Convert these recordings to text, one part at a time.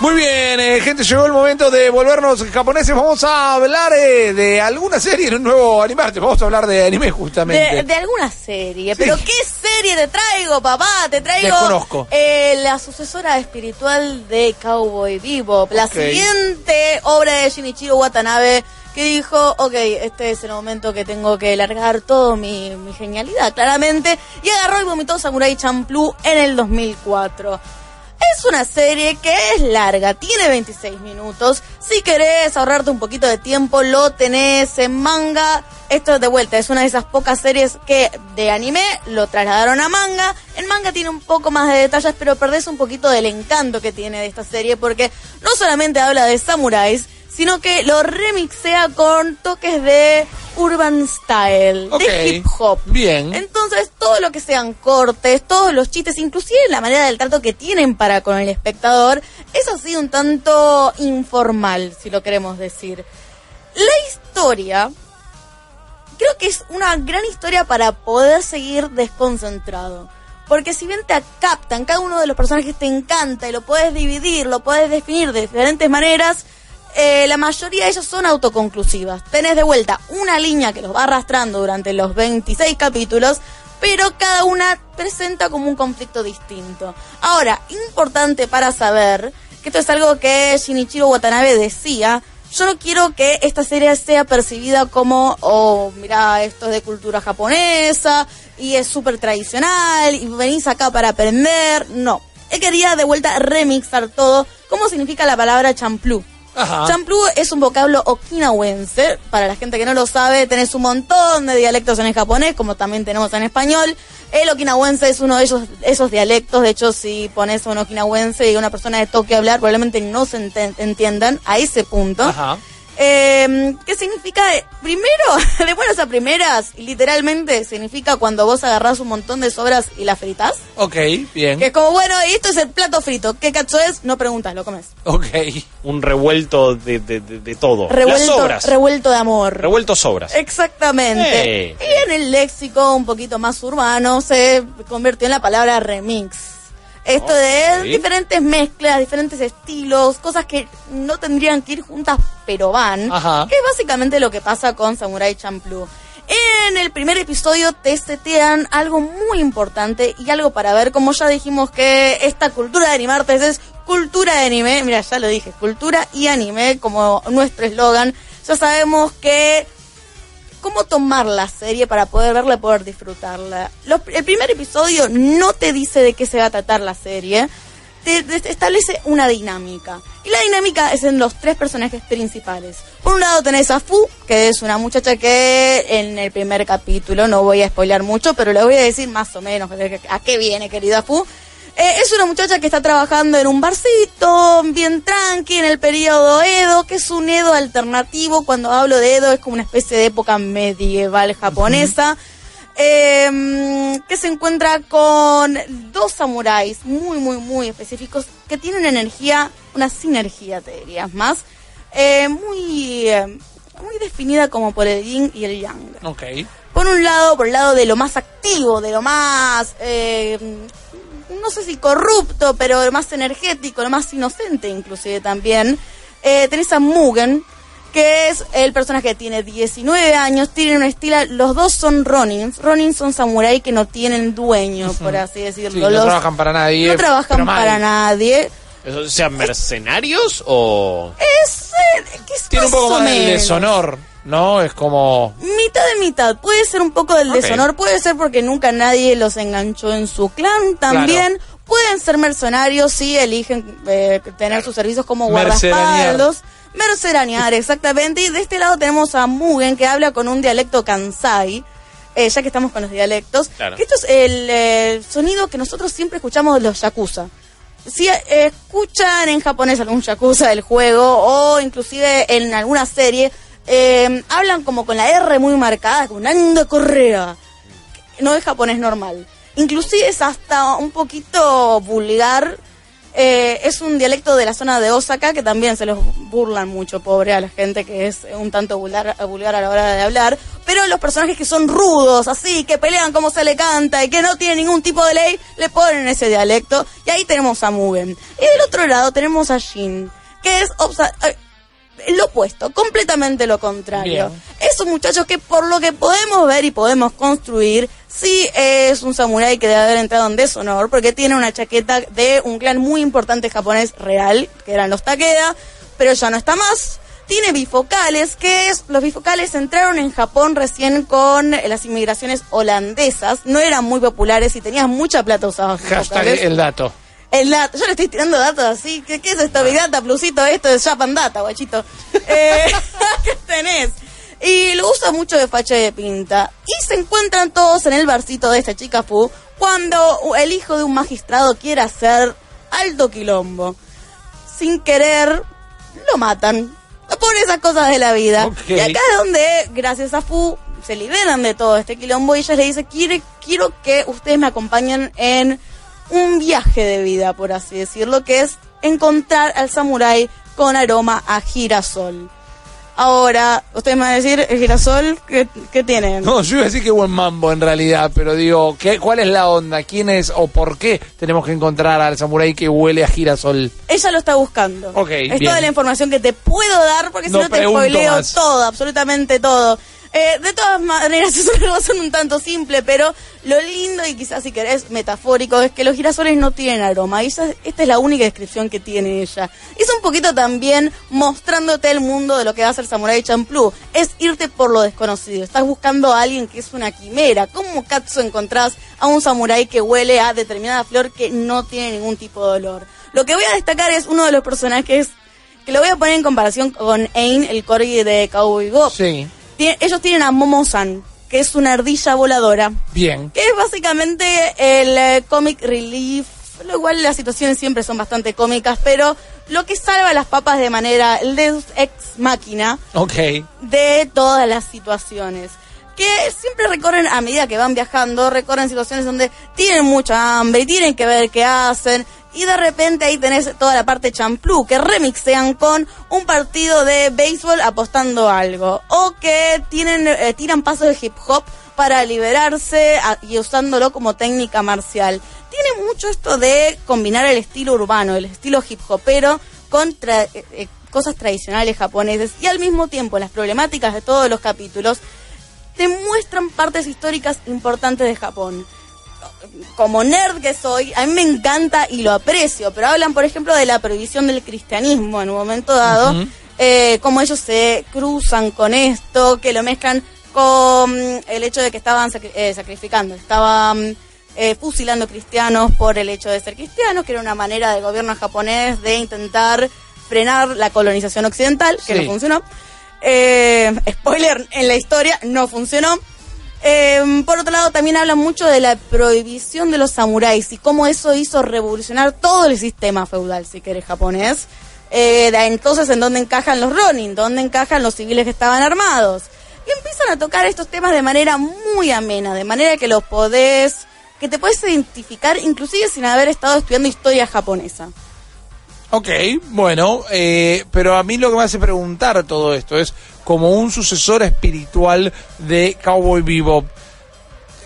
Muy bien, eh, gente, llegó el momento de volvernos japoneses. Vamos a hablar eh, de alguna serie en un nuevo animarte. Vamos a hablar de anime justamente. De, de alguna serie. Pero ¿qué serie te traigo, papá? Te traigo Desconozco. eh, la sucesora espiritual de Cowboy Bebop. La siguiente obra de Shinichiro Watanabe que dijo, ok, este es el momento que tengo que largar todo mi, mi genialidad, claramente. Y agarró y vomitó Samurai Champloo en el 2004. Es una serie que es larga, tiene 26 minutos. Si querés ahorrarte un poquito de tiempo, lo tenés en manga. Esto de vuelta es una de esas pocas series que de anime lo trasladaron a manga. En manga tiene un poco más de detalles, pero perdés un poquito del encanto que tiene de esta serie porque no solamente habla de samuráis, sino que lo remixea con toques de urban style, de hip hop. bien. Entonces, todo lo que sean cortes, todos los chistes, inclusive la manera del trato que tienen para con el espectador, es así un tanto informal, si lo queremos decir. La historia, creo que es una gran historia para poder seguir desconcentrado. Porque si bien te captan, cada uno de los personajes te encanta y lo puedes dividir, lo puedes definir de diferentes maneras, eh, la mayoría de ellos son autoconclusivas. Tenés de vuelta una línea que los va arrastrando durante los 26 capítulos, pero cada una presenta como un conflicto distinto. Ahora, importante para saber, que esto es algo que Shinichiro Watanabe decía, yo no quiero que esta serie sea percibida como, oh, mira, esto es de cultura japonesa y es súper tradicional y venís acá para aprender. No, él quería de vuelta remixar todo. ¿Cómo significa la palabra champloo? Ajá. Champloo es un vocablo okinawense. Para la gente que no lo sabe, tenés un montón de dialectos en el japonés, como también tenemos en español. El okinawense es uno de esos, esos dialectos. De hecho, si pones a un okinawense y a una persona de Tokio a hablar, probablemente no se entiendan a ese punto. Ajá. Eh, ¿Qué significa? Primero, de buenas a primeras, literalmente significa cuando vos agarrás un montón de sobras y las fritas. Ok, bien. Que es como, bueno, y esto es el plato frito. ¿Qué cacho es? No preguntas, lo comes. Ok. Un revuelto de, de, de, de todo. Las Revuelto, sobras. revuelto de amor. Revuelto sobras. Exactamente. Eh. Y en el léxico un poquito más urbano se convirtió en la palabra remix. Esto de diferentes mezclas, diferentes estilos, cosas que no tendrían que ir juntas, pero van. Ajá. Que es básicamente lo que pasa con Samurai Champloo. En el primer episodio te setean algo muy importante y algo para ver, como ya dijimos que esta cultura de animartes es cultura de anime, mira, ya lo dije, cultura y anime como nuestro eslogan, ya sabemos que cómo tomar la serie para poder verla y poder disfrutarla. Los- el primer episodio no te dice de qué se va a tratar la serie, te, te establece una dinámica. Y la dinámica es en los tres personajes principales. Por un lado tenés a Fu, que es una muchacha que en el primer capítulo, no voy a spoilear mucho, pero le voy a decir más o menos a qué viene, querida Fu. Eh, es una muchacha que está trabajando en un barcito, bien tranqui, en el periodo Edo, que es un Edo alternativo. Cuando hablo de Edo es como una especie de época medieval japonesa. eh, que se encuentra con dos samuráis muy, muy, muy específicos que tienen energía, una sinergia, te dirías más, eh, muy, eh, muy definida como por el yin y el yang por un lado, por el lado de lo más activo, de lo más, no sé si corrupto, pero lo más energético, lo más inocente inclusive también, eh, tenés a Mugen, que es el personaje que tiene 19 años, tiene un estilo, los dos son Ronins, Ronins son samurái que no tienen dueño, por así decirlo. Sí, no Los- trabajan para nadie. no trabajan para nadie. Eso, o sea, mercenarios o... Es, eh, que es Tiene un poco más de deshonor, ¿no? Es como... Mitad de mitad. Puede ser un poco del deshonor, puede ser porque nunca nadie los enganchó en su clan también. Pueden ser mercenarios si eligen eh, tener sus servicios como Mercedanear. guardaespaldas. Mercedanear, exactamente. Y de este lado tenemos a Mugen que habla con un dialecto Kansai. eh, ya que estamos con los dialectos. Claro. Que esto es el eh, sonido que nosotros siempre escuchamos de los yakuza. Si eh, escuchan en japonés algún yakuza del juego o inclusive en alguna serie, eh, hablan como con la R muy marcada, como Nando Correa. No es japonés normal. Inclusive es hasta un poquito vulgar Eh, es un dialecto de la zona de Osaka que también se los burlan mucho, pobre a la gente que es un tanto vulgar, vulgar a la hora de hablar. Pero los personajes que son rudos, así, que pelean como se le canta y que no tienen ningún tipo de ley, le ponen ese dialecto. Y ahí tenemos a Mugen. Y del otro lado tenemos a Shin, que es lo opuesto, completamente lo contrario. Es un muchacho que por lo que podemos ver y podemos construir, sí es un samurái que debe haber entrado en deshonor, porque tiene una chaqueta de un clan muy importante japonés real, que eran los Takeda, pero ya no está más. Tiene bifocales, que es, los bifocales entraron en Japón recién con las inmigraciones holandesas, no eran muy populares y tenías mucha plata usados. Hashtag el dato. El yo le estoy tirando datos así. ¿Qué, es esto? Big Data, Plusito, esto es Japan Data, guachito. Eh, ¿Qué tenés? Y lo usa mucho de facha de pinta. Y se encuentran todos en el barcito de esta chica Fu cuando el hijo de un magistrado quiere hacer alto quilombo. Sin querer, lo matan. Por esas cosas de la vida. Y acá es donde, gracias a Fu, se liberan de todo este quilombo y ella le dice, quiere, quiero que ustedes me acompañen en un viaje de vida, por así decirlo, que es encontrar al samurái con aroma a girasol. Ahora, ustedes me van a decir, ¿el girasol qué, qué tiene? No, yo iba a decir que buen mambo en realidad, pero digo, ¿qué, ¿cuál es la onda? ¿Quién es o por qué tenemos que encontrar al samurái que huele a girasol? Ella lo está buscando. Ok, Es toda la información que te puedo dar porque si no, te spoileo todo, absolutamente todo. Eh, de todas maneras, es una razón un tanto simple, pero lo lindo y quizás si querés metafórico es que los girasoles no tienen aroma. Y esta es la única descripción que tiene ella. Es un poquito también mostrándote el mundo de lo que va a ser Samurai Champloo. Es irte por lo desconocido. Estás buscando a alguien que es una quimera. ¿Cómo Katsu encontrás a un samurái que huele a determinada flor que no tiene ningún tipo de olor? Lo que voy a destacar es uno de los personajes que lo voy a poner en comparación con Ain, el corgi de Cowboy Bob. Sí ellos tienen a Momo-san, que es una ardilla voladora. Bien. Que es básicamente el eh, comic relief. Lo igual las situaciones siempre son bastante cómicas, pero lo que salva a las papas de manera el Deus Ex Máquina Ok. de todas las situaciones que siempre recorren a medida que van viajando, recorren situaciones donde tienen mucha hambre y tienen que ver qué hacen y de repente ahí tenés toda la parte champlú que remixean con un partido de béisbol apostando algo. O que tienen eh, tiran pasos de hip hop para liberarse y usándolo como técnica marcial. Tiene mucho esto de combinar el estilo urbano, el estilo hip hopero con eh, eh, cosas tradicionales japoneses. Y al mismo tiempo las problemáticas de todos los capítulos te muestran partes históricas importantes de Japón como nerd que soy, a mí me encanta y lo aprecio, pero hablan, por ejemplo, de la prohibición del cristianismo en un momento dado, eh, cómo ellos se cruzan con esto, que lo mezclan con el hecho de que estaban eh, sacrificando, estaban eh, fusilando cristianos por el hecho de ser cristianos, que era una manera del gobierno japonés de intentar frenar la colonización occidental, que no funcionó. spoiler, en la historia no funcionó. Eh, por otro lado, también habla mucho de la prohibición de los samuráis y cómo eso hizo revolucionar todo el sistema feudal, si querés, japonés. Eh, entonces, ¿en dónde encajan los Ronin? ¿Dónde encajan los civiles que estaban armados? Y empiezan a tocar estos temas de manera muy amena, de manera que los podés, que te puedes identificar inclusive sin haber estado estudiando historia japonesa. Ok, bueno, eh, pero a mí lo que me hace preguntar todo esto es, como un sucesor espiritual de Cowboy Bebop,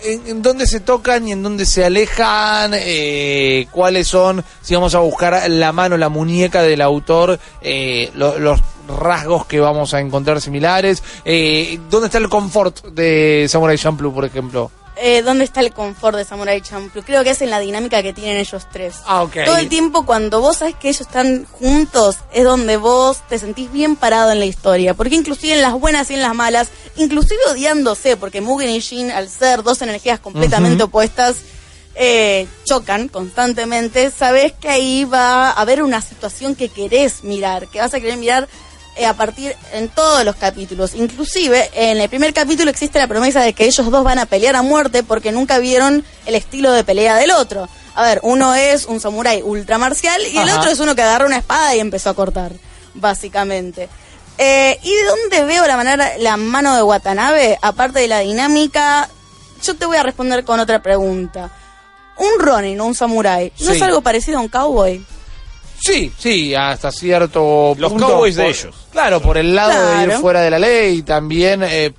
¿en, dónde se tocan y en dónde se alejan? Eh, ¿Cuáles son, si vamos a buscar la mano, la muñeca del autor, eh, los rasgos que vamos a encontrar similares? ¿Dónde está el confort de Samurai Champloo, por ejemplo? Eh, dónde está el confort de Samurai Champloo. Creo que es en la dinámica que tienen ellos tres. Ah, ok. Todo el tiempo cuando vos sabes que ellos están juntos es donde vos te sentís bien parado en la historia. Porque inclusive en las buenas y en las malas, inclusive odiándose, porque Mugen y Jin al ser dos energías completamente opuestas, eh, chocan constantemente, sabes que ahí va a haber una situación que querés mirar, que vas a querer mirar a partir en todos los capítulos. Inclusive en el primer capítulo existe la promesa de que ellos dos van a pelear a muerte porque nunca vieron el estilo de pelea del otro. A ver, uno es un samurái ultramarcial y el otro es uno que agarra una espada y empezó a cortar, básicamente. Eh, ¿Y de dónde veo la manera, la mano de Watanabe? Aparte de la dinámica, yo te voy a responder con otra pregunta. Un Ronin o un samurái, ¿no es algo parecido a un cowboy? Sí, sí, hasta cierto Los punto. Cowboys de ellos. Claro, por el lado de ir fuera de la ley, también eh,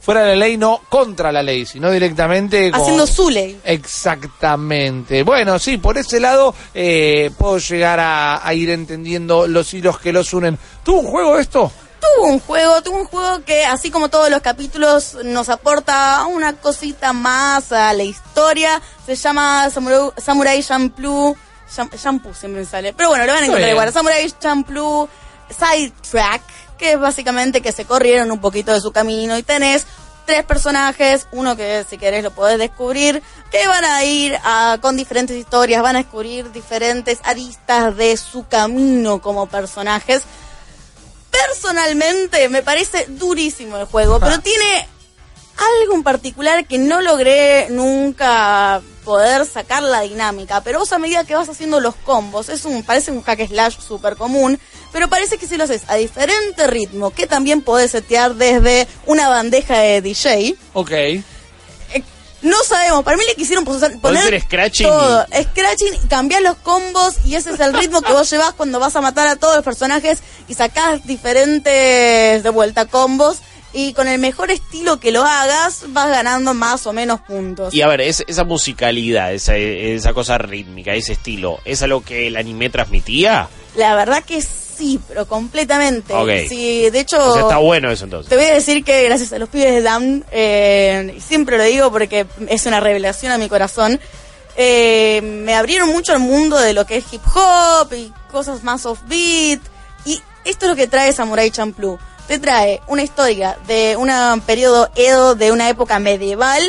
fuera de la ley, no contra la ley, sino directamente con- Haciendo su ley. Exactamente. Bueno, sí, por ese lado eh, puedo llegar a, a ir entendiendo los hilos que los unen. ¿Tuvo un juego esto? Tuvo un juego, tuvo un juego que así como todos los capítulos nos aporta una cosita más a la historia. Se llama Samurai, Samurai Champloo. Shampoo siempre me sale. Pero bueno, lo van a encontrar igual. Samurai Champloo Sidetrack, que es básicamente que se corrieron un poquito de su camino y tenés tres personajes, uno que si querés lo podés descubrir, que van a ir a- con diferentes historias, van a descubrir diferentes aristas de su camino como personajes. Personalmente me parece durísimo el juego, pero Ah. tiene algo en particular que no logré nunca poder sacar la dinámica, pero vos a medida que vas haciendo los combos, es un parece un hack slash súper común, pero parece que si lo haces a diferente ritmo, que también podés setear desde una bandeja de DJ, Ok. eh, no sabemos, para mí le quisieron poner hacer scratching todo, scratching cambiar los combos y ese es el ritmo que vos llevas cuando vas a matar a todos los personajes y sacás diferentes de vuelta combos y con el mejor estilo que lo hagas vas ganando más o menos puntos. Y a ver, es- esa musicalidad, esa, esa cosa rítmica, ese estilo, ¿es algo que el anime transmitía? La verdad que sí, pero completamente. Ok. Sí, de hecho... O sea, está bueno eso entonces. Te voy a decir que gracias a los pibes de DAM, eh, siempre lo digo porque es una revelación a mi corazón, eh, me abrieron mucho el mundo de lo que es hip hop y cosas más offbeat. Y esto es lo que trae Samurai Champloo. Te trae una historia de un periodo Edo, de una época medieval,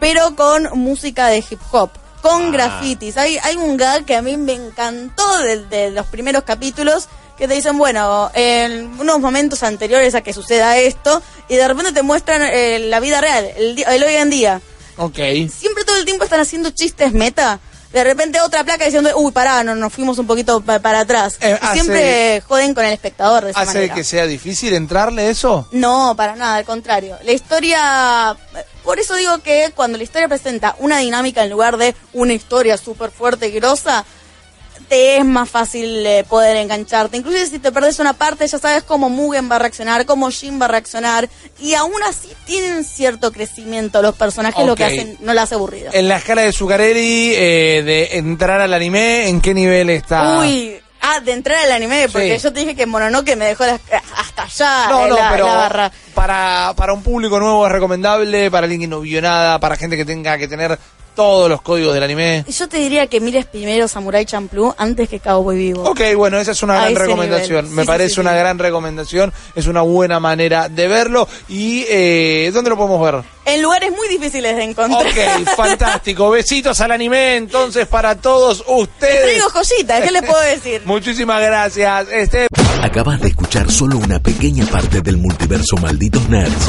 pero con música de hip hop, con Ah. grafitis. Hay, hay un gag que a mí me encantó de, de los primeros capítulos que te dicen, bueno, en unos momentos anteriores a que suceda esto, y de repente te muestran eh, la vida real, el, el hoy en día. Ok. Siempre todo el tiempo están haciendo chistes meta. De repente otra placa diciendo, uy, pará, no, nos fuimos un poquito pa- para atrás. Eh, hace- siempre joden con el espectador de esa ¿Hace manera. que sea difícil entrarle eso? No, para nada, al contrario. La historia, por eso digo que cuando la historia presenta una dinámica en lugar de una historia súper fuerte y grosa, te es más fácil eh, poder engancharte. Inclusive si te perdés una parte, ya sabes cómo Mugen va a reaccionar, cómo Jin va a reaccionar, y aún así tienen cierto crecimiento los personajes, lo que hacen, no la hace aburrida. En la escala de Zuccarelli, eh, de entrar al anime, ¿en qué nivel está? Uy, ah, de entrar al anime, porque Sí. yo te dije que Mononoke me dejó las- hasta allá No, eh, no, la, pero la barra. para, para un público nuevo es recomendable, para alguien que no vio nada, para gente que tenga que tener todos los códigos del anime. Yo te diría que mires primero Samurai Champloo antes que Cowboy Vivo. Ok, bueno, esa es una A gran recomendación. Me Sí, parece sí, una sí. gran recomendación. Es una buena manera de verlo. ¿Y eh, dónde lo podemos ver? En lugares muy difíciles de encontrar. Ok, fantástico. Besitos al anime entonces para todos Te ustedes. traigo joyitas, ¿qué les puedo decir? Muchísimas gracias. Este Acabas de escuchar solo una pequeña parte del multiverso Malditos Nerds.